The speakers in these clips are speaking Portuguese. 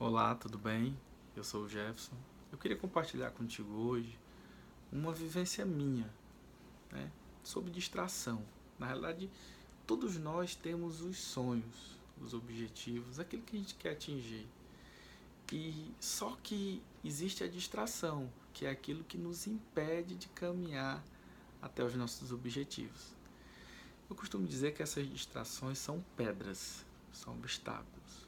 Olá, tudo bem? Eu sou o Jefferson. Eu queria compartilhar contigo hoje uma vivência minha, né, sobre distração. Na realidade, todos nós temos os sonhos, os objetivos, aquilo que a gente quer atingir. E só que existe a distração, que é aquilo que nos impede de caminhar até os nossos objetivos. Eu costumo dizer que essas distrações são pedras, são obstáculos.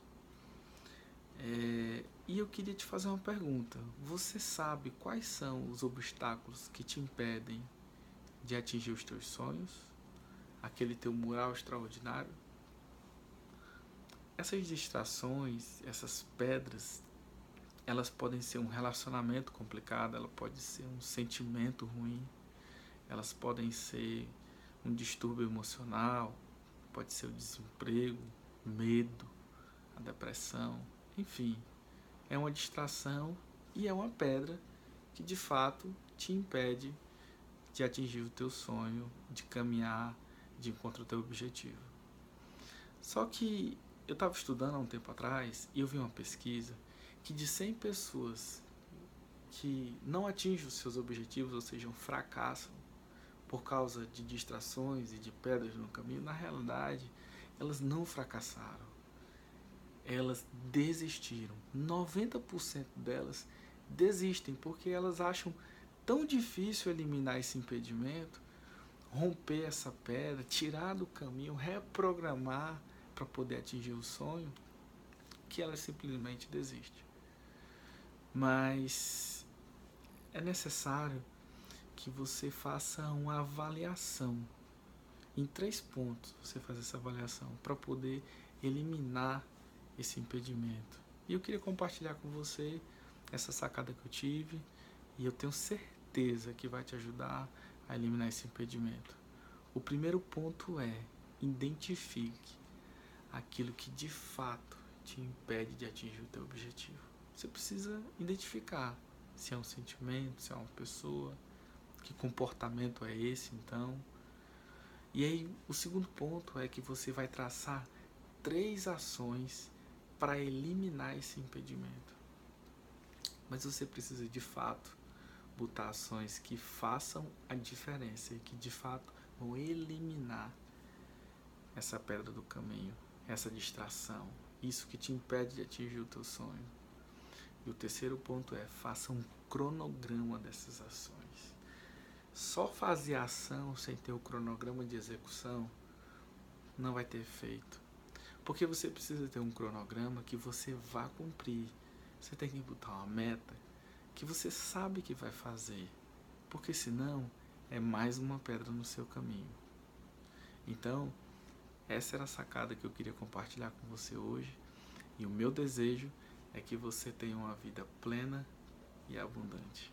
É, e eu queria te fazer uma pergunta. Você sabe quais são os obstáculos que te impedem de atingir os teus sonhos? Aquele teu mural extraordinário? Essas distrações, essas pedras, elas podem ser um relacionamento complicado, ela pode ser um sentimento ruim, elas podem ser um distúrbio emocional, pode ser o desemprego, medo, a depressão, enfim, é uma distração e é uma pedra que de fato te impede de atingir o teu sonho, de caminhar, de encontrar o teu objetivo. Só que eu estava estudando há um tempo atrás e eu vi uma pesquisa que de 100 pessoas que não atingem os seus objetivos, ou seja, fracassam por causa de distrações e de pedras no caminho, na realidade, elas não fracassaram elas desistiram. 90% delas desistem porque elas acham tão difícil eliminar esse impedimento, romper essa pedra, tirar do caminho, reprogramar para poder atingir o sonho, que elas simplesmente desistem. Mas é necessário que você faça uma avaliação. Em três pontos você faz essa avaliação para poder eliminar esse impedimento. E eu queria compartilhar com você essa sacada que eu tive e eu tenho certeza que vai te ajudar a eliminar esse impedimento. O primeiro ponto é identifique aquilo que de fato te impede de atingir o teu objetivo. Você precisa identificar se é um sentimento, se é uma pessoa, que comportamento é esse então. E aí o segundo ponto é que você vai traçar três ações para eliminar esse impedimento. Mas você precisa de fato botar ações que façam a diferença e que de fato vão eliminar essa pedra do caminho, essa distração, isso que te impede de atingir o teu sonho. E o terceiro ponto é faça um cronograma dessas ações. Só fazer ação sem ter o cronograma de execução não vai ter efeito. Porque você precisa ter um cronograma que você vá cumprir. Você tem que botar uma meta que você sabe que vai fazer. Porque senão é mais uma pedra no seu caminho. Então, essa era a sacada que eu queria compartilhar com você hoje. E o meu desejo é que você tenha uma vida plena e abundante.